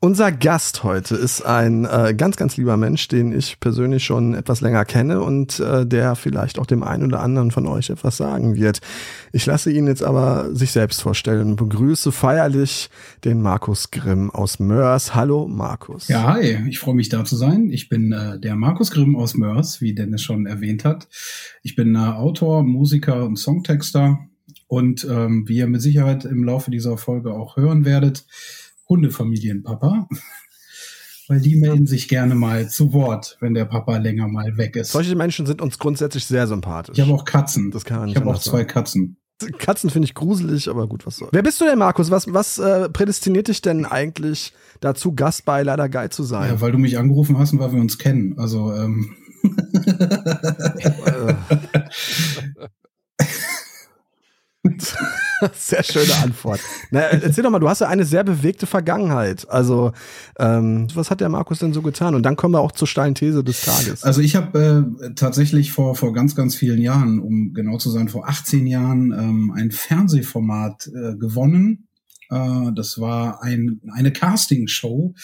Unser Gast heute ist ein äh, ganz, ganz lieber Mensch, den ich persönlich schon etwas länger kenne und äh, der vielleicht auch dem einen oder anderen von euch etwas sagen wird. Ich lasse ihn jetzt aber sich selbst vorstellen und begrüße feierlich den Markus Grimm aus Mörs. Hallo Markus. Ja, hi, ich freue mich da zu sein. Ich bin äh, der Markus Grimm aus Mörs, wie Dennis schon erwähnt hat. Ich bin äh, Autor, Musiker und Songtexter und ähm, wie ihr mit Sicherheit im Laufe dieser Folge auch hören werdet, Hundefamilienpapa. Weil die melden sich gerne mal zu Wort, wenn der Papa länger mal weg ist. Solche Menschen sind uns grundsätzlich sehr sympathisch. Ich habe auch Katzen. Das kann ich nicht habe auch zwei sagen. Katzen. Katzen finde ich gruselig, aber gut, was soll. Wer bist du denn, Markus? Was, was äh, prädestiniert dich denn eigentlich dazu, Gast bei Leider Geil zu sein? Ja, weil du mich angerufen hast und weil wir uns kennen. Also, ähm. Sehr schöne Antwort. Na, erzähl doch mal, du hast ja eine sehr bewegte Vergangenheit. Also, ähm, was hat der Markus denn so getan? Und dann kommen wir auch zur steilen These des Tages. Also ich habe äh, tatsächlich vor, vor ganz, ganz vielen Jahren, um genau zu sein, vor 18 Jahren ähm, ein Fernsehformat äh, gewonnen. Äh, das war ein, eine Castingshow,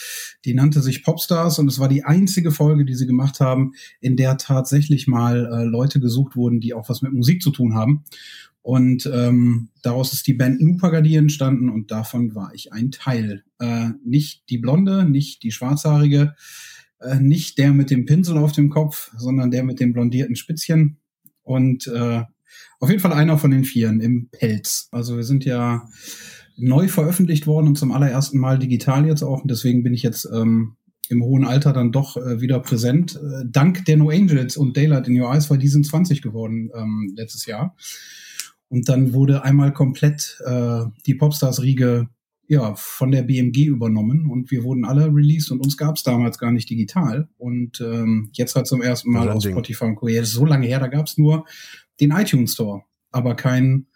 die nannte sich Popstars und es war die einzige Folge, die sie gemacht haben, in der tatsächlich mal äh, Leute gesucht wurden, die auch was mit Musik zu tun haben. Und ähm, daraus ist die Band Nupagadi entstanden und davon war ich ein Teil. Äh, nicht die Blonde, nicht die Schwarzhaarige, äh, nicht der mit dem Pinsel auf dem Kopf, sondern der mit den blondierten Spitzchen. Und äh, auf jeden Fall einer von den Vieren im Pelz. Also wir sind ja neu veröffentlicht worden und zum allerersten Mal digital jetzt auch. Und deswegen bin ich jetzt ähm, im hohen Alter dann doch äh, wieder präsent. Äh, dank der No Angels und Daylight in Your Eyes, weil die sind 20 geworden ähm, letztes Jahr. Und dann wurde einmal komplett äh, die Popstars-Riege ja, von der BMG übernommen und wir wurden alle released und uns gab es damals gar nicht digital. Und ähm, jetzt halt zum ersten Mal auf. Spotify und Co. Ja, das ist so lange her, da gab es nur den iTunes Store, aber kein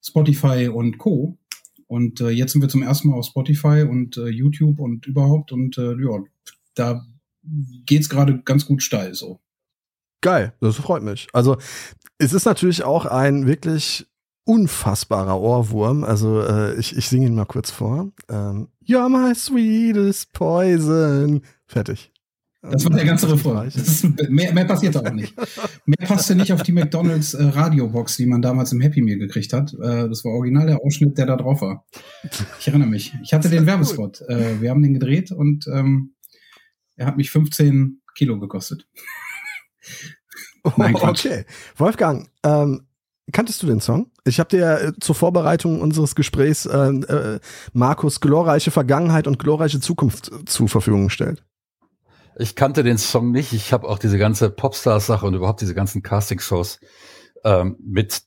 Spotify und Co. Und äh, jetzt sind wir zum ersten Mal auf Spotify und äh, YouTube und überhaupt und äh, ja, da geht's gerade ganz gut steil so. Geil, das freut mich. Also, es ist natürlich auch ein wirklich unfassbarer Ohrwurm. Also, äh, ich, ich singe ihn mal kurz vor. Ähm, You're my sweetest poison. Fertig. Das war der ganze Refrain. Das ist, mehr, mehr passiert auch nicht. Mehr passte nicht auf die McDonalds äh, Radiobox, die man damals im Happy Meal gekriegt hat. Äh, das war original der Ausschnitt, der da drauf war. Ich erinnere mich. Ich hatte den Werbespot. Äh, wir haben den gedreht und ähm, er hat mich 15 Kilo gekostet. Nein, Quatsch. okay. Wolfgang, ähm, kanntest du den Song? Ich habe dir äh, zur Vorbereitung unseres Gesprächs äh, äh, Markus glorreiche Vergangenheit und glorreiche Zukunft äh, zur Verfügung gestellt. Ich kannte den Song nicht. Ich habe auch diese ganze Popstars-Sache und überhaupt diese ganzen Casting-Shows ähm, mit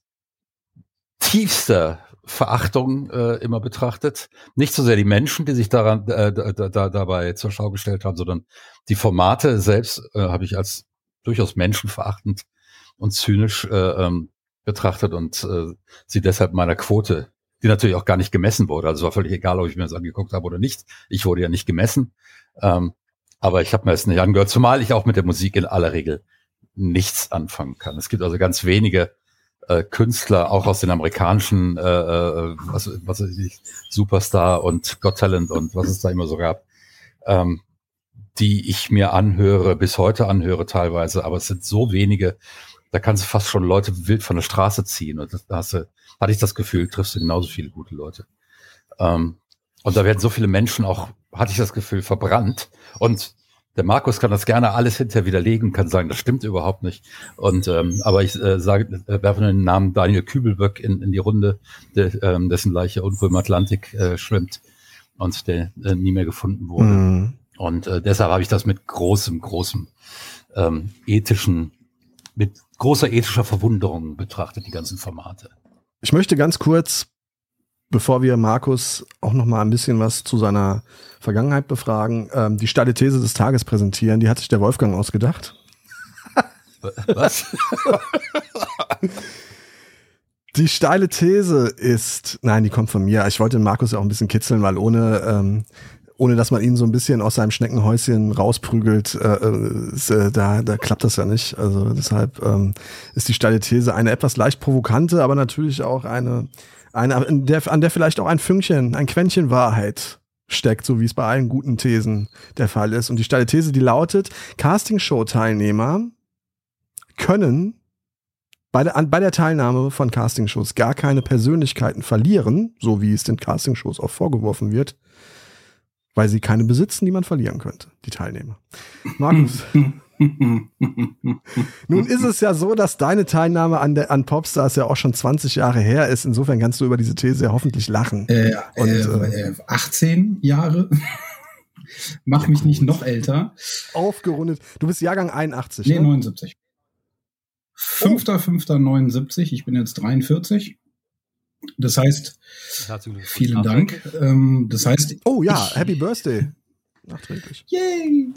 tiefster Verachtung äh, immer betrachtet. Nicht so sehr die Menschen, die sich daran äh, da, da, da, dabei zur Schau gestellt haben, sondern die Formate selbst äh, habe ich als durchaus menschenverachtend und zynisch äh, ähm, betrachtet und äh, sie deshalb meiner Quote, die natürlich auch gar nicht gemessen wurde. Also war völlig egal, ob ich mir das angeguckt habe oder nicht. Ich wurde ja nicht gemessen. Ähm, aber ich habe mir das nicht angehört, zumal ich auch mit der Musik in aller Regel nichts anfangen kann. Es gibt also ganz wenige äh, Künstler, auch aus den amerikanischen, äh, äh, was, was weiß ich, Superstar und Got Talent und was es da immer so gab, ähm, die ich mir anhöre, bis heute anhöre teilweise, aber es sind so wenige, da kannst du fast schon Leute wild von der Straße ziehen und da hast du, hatte ich das Gefühl, triffst du genauso viele gute Leute. Ähm, und da werden so viele Menschen auch, hatte ich das Gefühl, verbrannt. Und der Markus kann das gerne alles hinterher widerlegen, kann sagen, das stimmt überhaupt nicht. Und ähm, aber ich äh, sage, äh, werfe den Namen Daniel Kübelböck in, in die Runde, der, ähm, dessen Leiche irgendwo im Atlantik äh, schwimmt und der äh, nie mehr gefunden wurde. Mhm. Und äh, deshalb habe ich das mit großem, großem ähm, ethischen, mit großer ethischer Verwunderung betrachtet, die ganzen Formate. Ich möchte ganz kurz, bevor wir Markus auch noch mal ein bisschen was zu seiner Vergangenheit befragen, ähm, die steile These des Tages präsentieren. Die hat sich der Wolfgang ausgedacht. Was? Die steile These ist, nein, die kommt von mir. Ich wollte den Markus ja auch ein bisschen kitzeln, weil ohne, ähm, ohne dass man ihn so ein bisschen aus seinem Schneckenhäuschen rausprügelt, äh, äh, äh, da, da klappt das ja nicht. Also deshalb ähm, ist die steile These eine etwas leicht provokante, aber natürlich auch eine, eine an, der, an der vielleicht auch ein Fünkchen, ein Quäntchen Wahrheit steckt, so wie es bei allen guten Thesen der Fall ist. Und die steile These, die lautet, Castingshow-Teilnehmer können bei der, an, bei der Teilnahme von Castingshows gar keine Persönlichkeiten verlieren, so wie es den Castingshows auch vorgeworfen wird, weil sie keine besitzen, die man verlieren könnte, die Teilnehmer. Markus. Nun ist es ja so, dass deine Teilnahme an, der, an Popstars ja auch schon 20 Jahre her ist. Insofern kannst du über diese These ja hoffentlich lachen. Äh, Und, äh, äh, 18 Jahre. Mach ja, mich gut. nicht noch älter. Aufgerundet. Du bist Jahrgang 81. Nee, ne? 79. 5.5.79. Ich bin jetzt 43. Das heißt, vielen Dank. Ähm, das heißt, oh ja, ich, Happy Birthday. Nachträglich. Yay!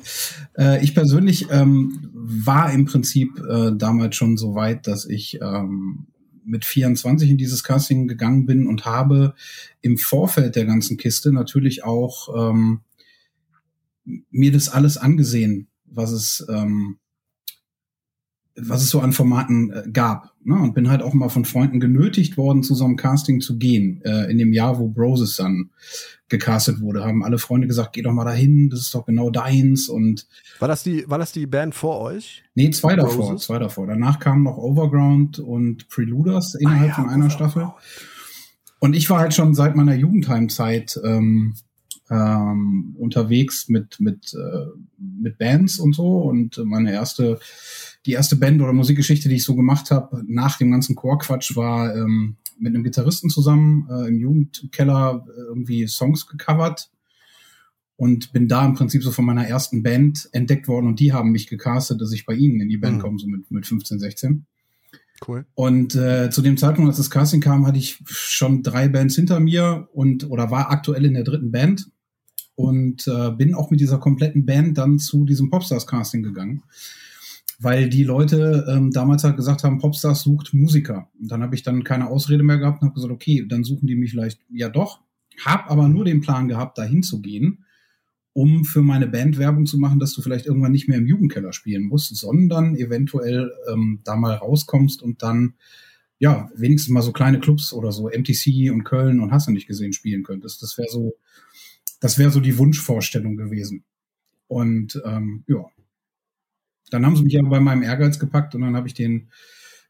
Äh, ich persönlich ähm, war im Prinzip äh, damals schon so weit, dass ich ähm, mit 24 in dieses Casting gegangen bin und habe im Vorfeld der ganzen Kiste natürlich auch ähm, mir das alles angesehen, was es ähm, was es so an Formaten äh, gab. Ne? Und bin halt auch mal von Freunden genötigt worden, zu so einem Casting zu gehen. Äh, in dem Jahr, wo Broses dann gecastet wurde, haben alle Freunde gesagt, geh doch mal dahin, das ist doch genau deins. Und war das die, war das die Band vor euch? Nee, zwei Broses? davor, zwei davor. Danach kamen noch Overground und Preluders innerhalb ah, ja, von einer Staffel. Und ich war halt schon seit meiner Jugendheimzeit ähm, ähm, unterwegs mit mit äh, mit Bands und so und meine erste die erste Band oder Musikgeschichte, die ich so gemacht habe, nach dem ganzen Chorquatsch, war ähm, mit einem Gitarristen zusammen äh, im Jugendkeller äh, irgendwie Songs gecovert und bin da im Prinzip so von meiner ersten Band entdeckt worden und die haben mich gecastet, dass ich bei ihnen in die Band mhm. komme, so mit, mit 15, 16. Cool. Und äh, zu dem Zeitpunkt, als das Casting kam, hatte ich schon drei Bands hinter mir und oder war aktuell in der dritten Band und äh, bin auch mit dieser kompletten Band dann zu diesem Popstars Casting gegangen weil die Leute ähm, damals halt gesagt haben, Popstars sucht Musiker. Und dann habe ich dann keine Ausrede mehr gehabt und habe gesagt, okay, dann suchen die mich vielleicht ja doch. Hab aber nur den Plan gehabt, dahin zu gehen, um für meine Band Werbung zu machen, dass du vielleicht irgendwann nicht mehr im Jugendkeller spielen musst, sondern eventuell ähm, da mal rauskommst und dann ja wenigstens mal so kleine Clubs oder so MTC und Köln und hast du nicht gesehen spielen könntest. Das wäre so, das wäre so die Wunschvorstellung gewesen. Und ähm, ja, dann haben sie mich aber bei meinem Ehrgeiz gepackt und dann habe ich den,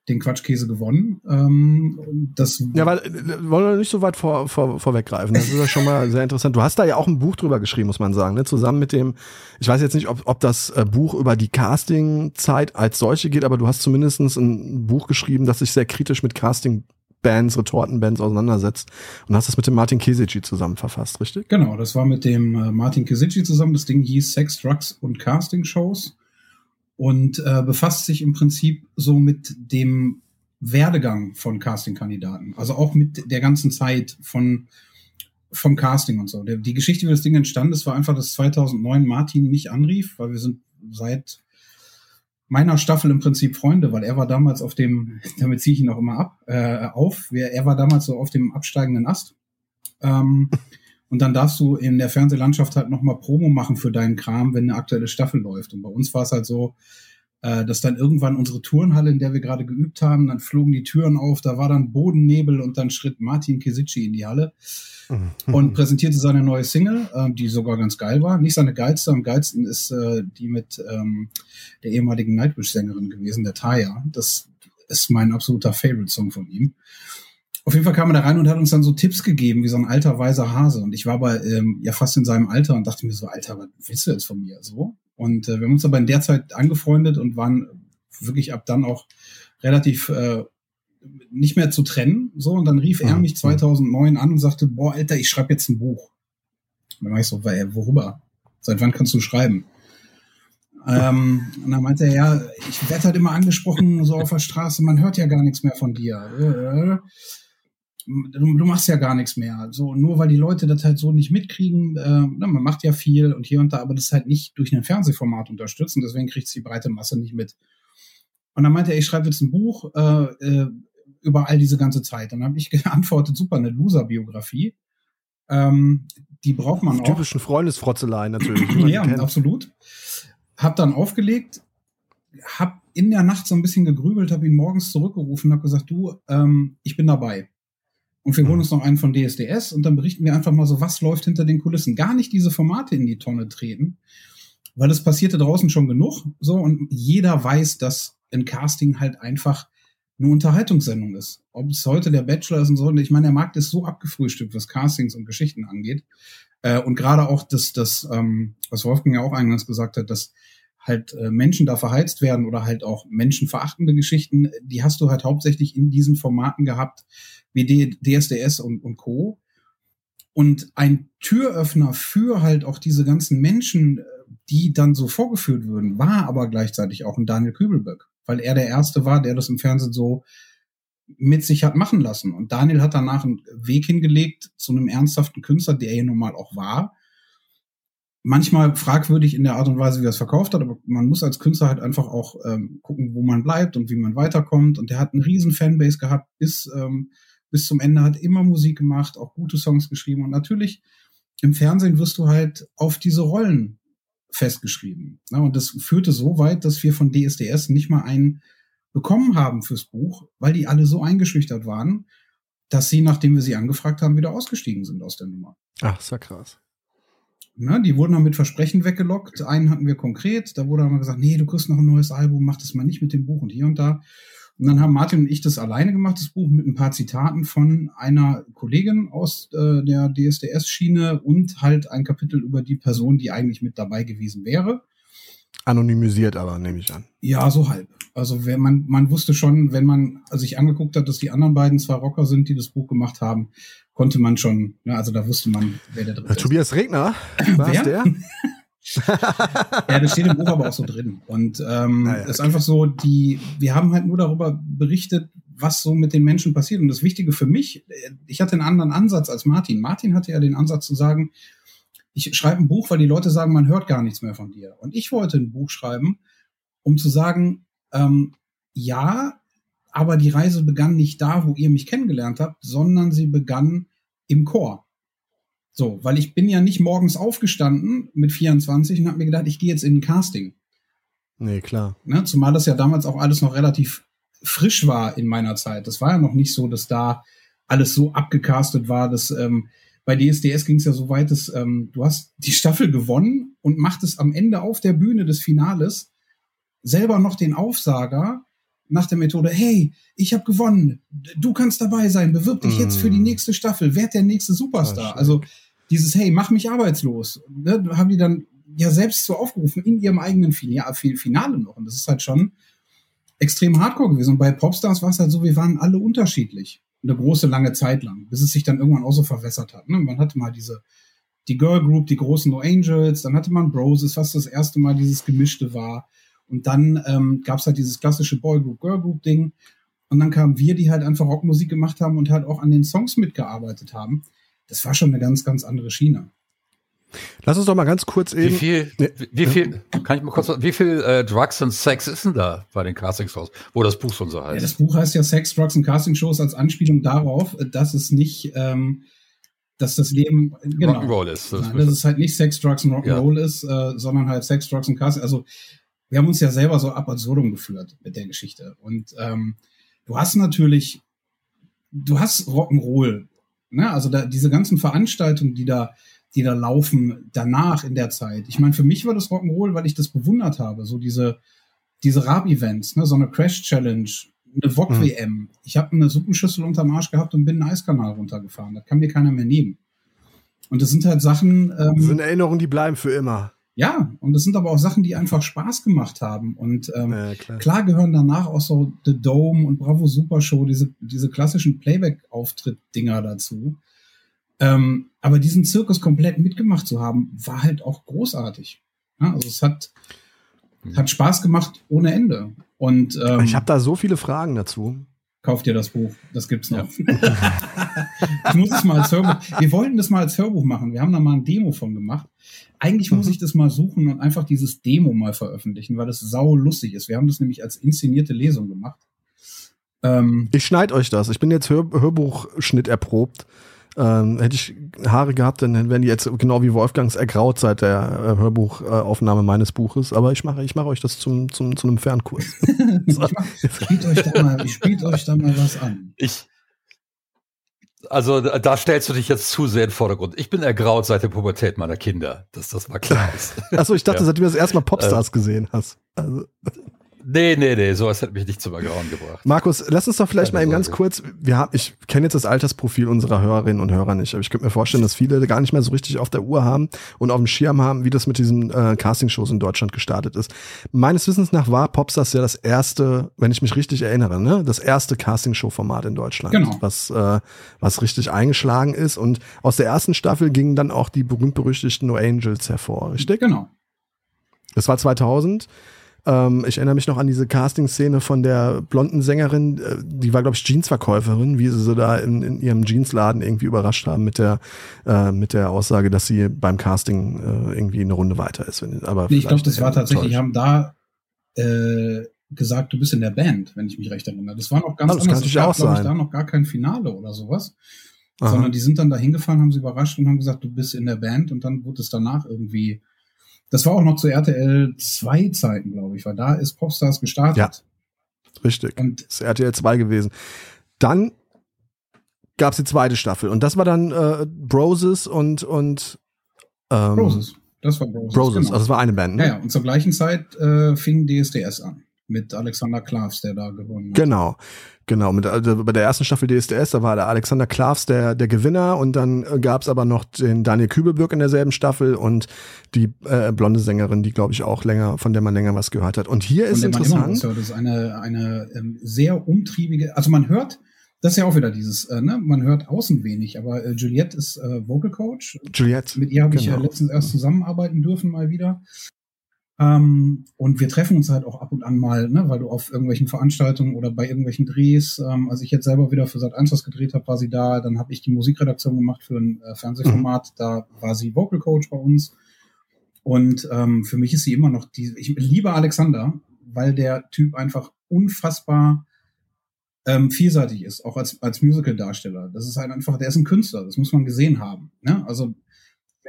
den Quatschkäse gewonnen. Ähm, das ja, weil äh, wollen wir nicht so weit vor, vor, vorweggreifen. Das ist ja schon mal sehr interessant. Du hast da ja auch ein Buch drüber geschrieben, muss man sagen, ne? zusammen mit dem, ich weiß jetzt nicht, ob, ob das äh, Buch über die Casting-Zeit als solche geht, aber du hast zumindest ein Buch geschrieben, das sich sehr kritisch mit Casting Bands, Retortenbands auseinandersetzt und hast das mit dem Martin Kesici zusammen verfasst, richtig? Genau, das war mit dem äh, Martin Kesici zusammen. Das Ding hieß Sex, Drugs und Casting Shows und äh, befasst sich im Prinzip so mit dem Werdegang von Casting-Kandidaten. Also auch mit der ganzen Zeit von vom Casting und so. Der, die Geschichte, wie das Ding entstanden ist, war einfach, dass 2009 Martin mich anrief, weil wir sind seit meiner Staffel im Prinzip Freunde, weil er war damals auf dem, damit ziehe ich ihn auch immer ab, äh, auf, er war damals so auf dem absteigenden Ast. Ähm, Und dann darfst du in der Fernsehlandschaft halt nochmal Promo machen für deinen Kram, wenn eine aktuelle Staffel läuft. Und bei uns war es halt so, äh, dass dann irgendwann unsere Turnhalle, in der wir gerade geübt haben, dann flogen die Türen auf, da war dann Bodennebel und dann schritt Martin Kisici in die Halle mhm. und präsentierte seine neue Single, äh, die sogar ganz geil war. Nicht seine geilste, am geilsten ist äh, die mit ähm, der ehemaligen Nightwish-Sängerin gewesen, der Taya. Das ist mein absoluter Favorite-Song von ihm. Auf jeden Fall kam er da rein und hat uns dann so Tipps gegeben, wie so ein alter weiser Hase. Und ich war aber ähm, ja fast in seinem Alter und dachte mir so, Alter, was willst du jetzt von mir? So. Und äh, wir haben uns aber in der Zeit angefreundet und waren wirklich ab dann auch relativ äh, nicht mehr zu trennen. So, und dann rief er mhm. mich 2009 an und sagte, boah, Alter, ich schreibe jetzt ein Buch. Und dann war ich so, worüber? Seit wann kannst du schreiben? Ähm, und dann meinte er, ja, ich werde halt immer angesprochen, so auf der Straße, man hört ja gar nichts mehr von dir. Du, du, machst ja gar nichts mehr. So, nur weil die Leute das halt so nicht mitkriegen, äh, man macht ja viel und hier und da, aber das halt nicht durch ein Fernsehformat unterstützen, deswegen kriegt die breite Masse nicht mit. Und dann meinte er, ich schreibe jetzt ein Buch äh, äh, über all diese ganze Zeit. Und dann habe ich geantwortet, super, eine Loser-Biografie. Ähm, die braucht man auch. Typischen Freundesfrotzeleien natürlich. ja, absolut. Hab dann aufgelegt, hab in der Nacht so ein bisschen gegrübelt, habe ihn morgens zurückgerufen, habe gesagt, du, ähm, ich bin dabei und wir holen uns noch einen von DSDS und dann berichten wir einfach mal so, was läuft hinter den Kulissen. Gar nicht diese Formate in die Tonne treten, weil es passierte draußen schon genug, so, und jeder weiß, dass ein Casting halt einfach eine Unterhaltungssendung ist. Ob es heute der Bachelor ist und so, ich meine, der Markt ist so abgefrühstückt, was Castings und Geschichten angeht. Äh, und gerade auch das, das ähm, was Wolfgang ja auch eingangs gesagt hat, dass halt äh, Menschen da verheizt werden oder halt auch menschenverachtende Geschichten, die hast du halt hauptsächlich in diesen Formaten gehabt, wie D DSDS und, und Co. Und ein Türöffner für halt auch diese ganzen Menschen, äh, die dann so vorgeführt würden, war aber gleichzeitig auch ein Daniel Kübelböck, weil er der Erste war, der das im Fernsehen so mit sich hat machen lassen. Und Daniel hat danach einen Weg hingelegt zu einem ernsthaften Künstler, der er nun mal auch war. Manchmal fragwürdig in der Art und Weise, wie er es verkauft hat, aber man muss als Künstler halt einfach auch ähm, gucken, wo man bleibt und wie man weiterkommt. Und der hat einen riesen Fanbase gehabt bis, ähm, bis zum Ende, hat immer Musik gemacht, auch gute Songs geschrieben. Und natürlich im Fernsehen wirst du halt auf diese Rollen festgeschrieben. Ja, und das führte so weit, dass wir von DSDS nicht mal einen bekommen haben fürs Buch, weil die alle so eingeschüchtert waren, dass sie, nachdem wir sie angefragt haben, wieder ausgestiegen sind aus der Nummer. Ach, ist ja krass. Na, die wurden dann mit Versprechen weggelockt. Einen hatten wir konkret, da wurde mal gesagt, nee, du kriegst noch ein neues Album, mach das mal nicht mit dem Buch und hier und da. Und dann haben Martin und ich das alleine gemacht, das Buch mit ein paar Zitaten von einer Kollegin aus äh, der DSDS-Schiene und halt ein Kapitel über die Person, die eigentlich mit dabei gewesen wäre. Anonymisiert aber, nehme ich an. Ja, so halb. Also wenn man, man wusste schon, wenn man sich angeguckt hat, dass die anderen beiden zwei Rocker sind, die das Buch gemacht haben, konnte man schon, ne, also da wusste man, wer der dritte ist. Tobias Regner, war wer? der? ja, das steht im Buch aber auch so drin. Und ähm, ah, ja, okay. ist einfach so, die, wir haben halt nur darüber berichtet, was so mit den Menschen passiert. Und das Wichtige für mich, ich hatte einen anderen Ansatz als Martin. Martin hatte ja den Ansatz zu sagen, ich schreibe ein Buch, weil die Leute sagen, man hört gar nichts mehr von dir. Und ich wollte ein Buch schreiben, um zu sagen, ähm, ja, aber die Reise begann nicht da, wo ihr mich kennengelernt habt, sondern sie begann im Chor. So, weil ich bin ja nicht morgens aufgestanden mit 24 und habe mir gedacht, ich gehe jetzt in ein Casting. Nee, klar. Ne, zumal das ja damals auch alles noch relativ frisch war in meiner Zeit. Das war ja noch nicht so, dass da alles so abgecastet war, dass ähm, bei DSDS ging es ja so weit, dass ähm, du hast die Staffel gewonnen und machtest am Ende auf der Bühne des Finales selber noch den Aufsager nach der Methode, hey, ich habe gewonnen, du kannst dabei sein, bewirb dich mm. jetzt für die mm. nächste Staffel, werd der nächste Superstar. Also dieses, hey, mach mich arbeitslos, ne, haben die dann ja selbst so aufgerufen in ihrem eigenen Finale noch. Und das ist halt schon extrem hardcore gewesen. Und bei Popstars war es halt so, wir waren alle unterschiedlich eine große, lange Zeit lang, bis es sich dann irgendwann auch so verwässert hat. Ne? Man hatte mal diese, die Girl Group, die großen No Angels, dann hatte man Broses, was das erste Mal dieses Gemischte war. Und dann ähm, gab es halt dieses klassische Boy Group, Girl Group Ding. Und dann kamen wir, die halt einfach Rockmusik gemacht haben und halt auch an den Songs mitgearbeitet haben. Das war schon eine ganz, ganz andere Schiene. Lass uns doch mal ganz kurz eben. Wie viel, nee. wie viel, kann ich mal kurz, wie viel äh, Drugs und Sex ist denn da bei den Castingshows, wo das Buch schon so heißt? Ja, das Buch heißt ja Sex, Drugs und Castingshows als Anspielung darauf, dass es nicht, ähm, dass das Leben genau, Rock'n'Roll ist. Das nein, dass es halt nicht Sex, Drugs und Rock'n'Roll ja. ist, äh, sondern halt Sex, Drugs und Casting. Also wir haben uns ja selber so ab absurdum geführt mit der Geschichte. Und ähm, du hast natürlich, du hast Rock'n'Roll. Ne? Also da, diese ganzen Veranstaltungen, die da die da laufen danach in der Zeit. Ich meine, für mich war das Rock'n'Roll, weil ich das bewundert habe, so diese, diese Rab-Events, ne, so eine Crash-Challenge, eine VOG-WM. Mhm. Ich habe eine Suppenschüssel unterm Arsch gehabt und bin einen Eiskanal runtergefahren. Das kann mir keiner mehr nehmen. Und das sind halt Sachen. Ähm, das sind Erinnerungen, die bleiben für immer. Ja, und das sind aber auch Sachen, die einfach Spaß gemacht haben. Und ähm, ja, klar. klar. gehören danach auch so The Dome und Bravo Super Show, diese, diese klassischen Playback-Auftritt-Dinger dazu. Ähm, aber diesen Zirkus komplett mitgemacht zu haben, war halt auch großartig. Ja, also es hat, mhm. hat Spaß gemacht ohne Ende. Und ähm, ich habe da so viele Fragen dazu. Kauft dir das Buch, das gibt's noch. Ja. ich muss es mal als Hörbuch. Wir wollten das mal als Hörbuch machen. Wir haben da mal ein Demo von gemacht. Eigentlich mhm. muss ich das mal suchen und einfach dieses Demo mal veröffentlichen, weil das sau lustig ist. Wir haben das nämlich als inszenierte Lesung gemacht. Ähm, ich schneide euch das. Ich bin jetzt Hör Hörbuchschnitt erprobt. Ähm, hätte ich Haare gehabt, dann wären die jetzt genau wie Wolfgangs ergraut seit der äh, Hörbuchaufnahme meines Buches. Aber ich mache ich mache euch das zum, zum, zu einem Fernkurs. so. spielt euch da mal, spielt euch da mal was an. Ich, Also da stellst du dich jetzt zu sehr in den Vordergrund. Ich bin ergraut seit der Pubertät meiner Kinder, dass das mal klar ist. Achso, ich dachte, ja. seitdem du das erste Mal Popstars äh, gesehen hast. Also. Nee, nee, nee, sowas hat mich nicht zum Ergrauen gebracht. Markus, lass uns doch vielleicht Keine mal eben ganz kurz, wir haben, ich kenne jetzt das Altersprofil unserer Hörerinnen und Hörer nicht, aber ich könnte mir vorstellen, dass viele gar nicht mehr so richtig auf der Uhr haben und auf dem Schirm haben, wie das mit diesen äh, Castingshows in Deutschland gestartet ist. Meines Wissens nach war Popstars ja das erste, wenn ich mich richtig erinnere, ne, das erste Castingshow-Format in Deutschland, genau. was, äh, was richtig eingeschlagen ist und aus der ersten Staffel gingen dann auch die berühmt-berüchtigten No Angels hervor, richtig? Genau. Das war 2000. Ähm, ich erinnere mich noch an diese Casting-Szene von der blonden Sängerin, äh, die war, glaube ich, Jeansverkäuferin, wie sie so da in, in ihrem Jeansladen irgendwie überrascht haben mit der, äh, mit der Aussage, dass sie beim Casting äh, irgendwie eine Runde weiter ist. Aber nee, ich glaube, das war tatsächlich, die haben da äh, gesagt, du bist in der Band, wenn ich mich recht erinnere. Das war noch ganz ja, das anders. Kann es gab, glaube ich, da noch gar kein Finale oder sowas. Aha. Sondern die sind dann da hingefahren, haben sie überrascht und haben gesagt, du bist in der Band und dann wurde es danach irgendwie das war auch noch zu RTL 2 Zeiten, glaube ich, weil da ist Popstars gestartet. Ja, richtig. Und das ist RTL 2 gewesen. Dann gab es die zweite Staffel und das war dann äh, Broses und und ähm, Broses. Das war Broses. Broses, genau. also das war eine Band. Ne? Ja, ja, und zur gleichen Zeit äh, fing DSDS an mit Alexander Klavs, der da gewonnen hat. Genau. Genau, mit, also bei der ersten Staffel DSDS, da war der Alexander Klavs der, der Gewinner und dann äh, gab's aber noch den Daniel Kübelbürg in derselben Staffel und die äh, blonde Sängerin, die glaube ich auch länger, von der man länger was gehört hat. Und hier von ist interessant. hört, das ist eine, eine ähm, sehr umtriebige, also man hört, das ist ja auch wieder dieses, äh, ne? man hört außen wenig, aber äh, Juliette ist äh, Vocal Coach. Juliette. Mit ihr habe genau. ich ja letztens erst zusammenarbeiten dürfen mal wieder. Ähm, und wir treffen uns halt auch ab und an mal, ne, weil du auf irgendwelchen Veranstaltungen oder bei irgendwelchen Drehs, ähm, als ich jetzt selber wieder für Sat 1 was gedreht habe, war sie da, dann habe ich die Musikredaktion gemacht für ein äh, Fernsehformat, mhm. da war sie Vocal Coach bei uns. Und ähm, für mich ist sie immer noch die, ich liebe Alexander, weil der Typ einfach unfassbar ähm, vielseitig ist, auch als, als Musical-Darsteller. Das ist halt einfach, der ist ein Künstler, das muss man gesehen haben. Ne? Also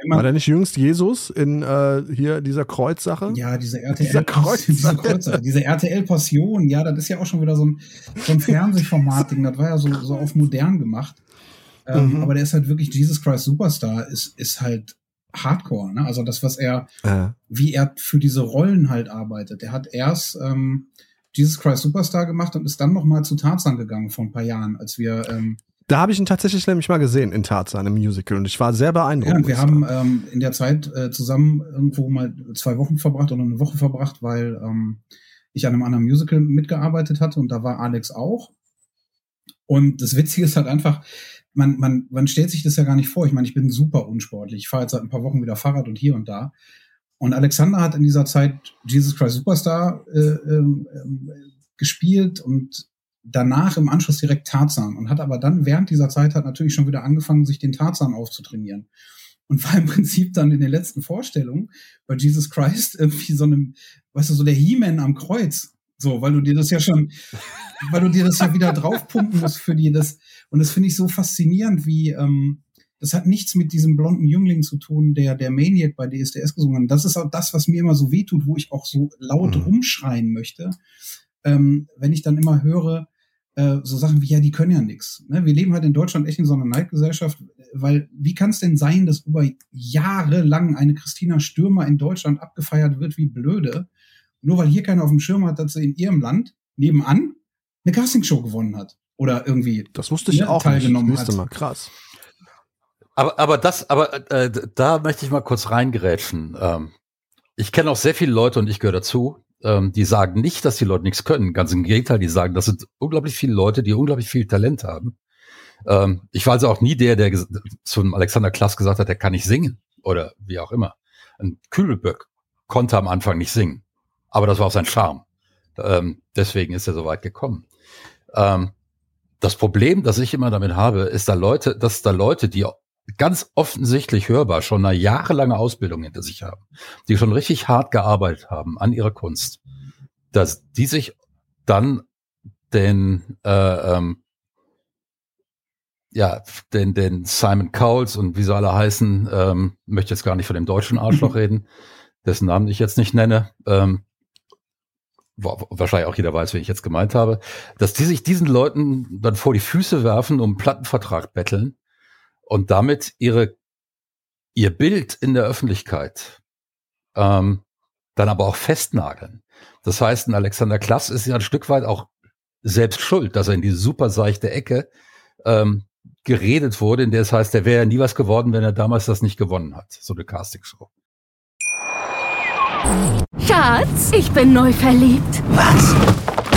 war der nicht jüngst Jesus in äh, hier dieser Kreuzsache? Ja, diese RTL, dieser Kreuz diese, Kreuzsache, diese RTL-Passion, ja, das ist ja auch schon wieder so ein, so ein Fernsehformat-Ding, das war ja so, so auf modern gemacht. Ähm, mhm. Aber der ist halt wirklich Jesus Christ Superstar, ist, ist halt Hardcore, ne? Also das, was er, äh. wie er für diese Rollen halt arbeitet. Er hat erst ähm, Jesus Christ Superstar gemacht und ist dann noch mal zu Tarzan gegangen vor ein paar Jahren, als wir ähm, da habe ich ihn tatsächlich nämlich mal gesehen in Tarzan im Musical und ich war sehr beeindruckt. Ja, wir haben ähm, in der Zeit äh, zusammen irgendwo mal zwei Wochen verbracht oder eine Woche verbracht, weil ähm, ich an einem anderen Musical mitgearbeitet hatte und da war Alex auch. Und das Witzige ist halt einfach, man, man, man stellt sich das ja gar nicht vor. Ich meine, ich bin super unsportlich. Ich fahre jetzt seit ein paar Wochen wieder Fahrrad und hier und da. Und Alexander hat in dieser Zeit Jesus Christ Superstar äh, äh, gespielt und danach im Anschluss direkt Tarzan und hat aber dann während dieser Zeit hat natürlich schon wieder angefangen, sich den Tarzan aufzutrainieren. Und war im Prinzip dann in den letzten Vorstellungen bei Jesus Christ irgendwie so einem, weißt du, so der He-Man am Kreuz. So, weil du dir das ja schon, weil du dir das ja wieder draufpumpen musst für die das. Und das finde ich so faszinierend, wie, ähm, das hat nichts mit diesem blonden Jüngling zu tun, der der Maniac bei DSDS gesungen hat. Das ist auch das, was mir immer so wehtut, wo ich auch so laut mhm. rumschreien möchte. Ähm, wenn ich dann immer höre, äh, so Sachen wie, ja, die können ja nichts. Ne? Wir leben halt in Deutschland echt in so einer Neidgesellschaft, weil wie kann es denn sein, dass über Jahre lang eine Christina Stürmer in Deutschland abgefeiert wird wie blöde, nur weil hier keiner auf dem Schirm hat, dass sie in ihrem Land nebenan eine Castingshow gewonnen hat oder irgendwie das wusste ich auch teilgenommen nicht. hat. Mal. Krass. Aber, aber das, aber äh, da möchte ich mal kurz reingerätschen. Ähm, ich kenne auch sehr viele Leute und ich gehöre dazu, ähm, die sagen nicht, dass die Leute nichts können. Ganz im Gegenteil, die sagen, das sind unglaublich viele Leute, die unglaublich viel Talent haben. Ähm, ich war also auch nie der, der zum Alexander Klass gesagt hat, der kann nicht singen oder wie auch immer. Ein Kübelböck konnte am Anfang nicht singen, aber das war auch sein Charme. Ähm, deswegen ist er so weit gekommen. Ähm, das Problem, das ich immer damit habe, ist da Leute, dass da Leute, die ganz offensichtlich hörbar schon eine jahrelange Ausbildung hinter sich haben, die schon richtig hart gearbeitet haben an ihrer Kunst, dass die sich dann den äh, ähm, ja, den, den Simon Cowles und wie sie alle heißen, ähm, möchte jetzt gar nicht von dem deutschen Arschloch reden, dessen Namen ich jetzt nicht nenne, ähm, wahrscheinlich auch jeder weiß, wie ich jetzt gemeint habe, dass die sich diesen Leuten dann vor die Füße werfen, um einen Plattenvertrag betteln und damit ihre, ihr Bild in der Öffentlichkeit ähm, dann aber auch festnageln. Das heißt, ein Alexander Klass ist ja ein Stück weit auch selbst schuld, dass er in diese super seichte Ecke ähm, geredet wurde, in der es heißt, der wäre ja nie was geworden, wenn er damals das nicht gewonnen hat, so eine Castingshow. Schatz, ich bin neu verliebt. Was?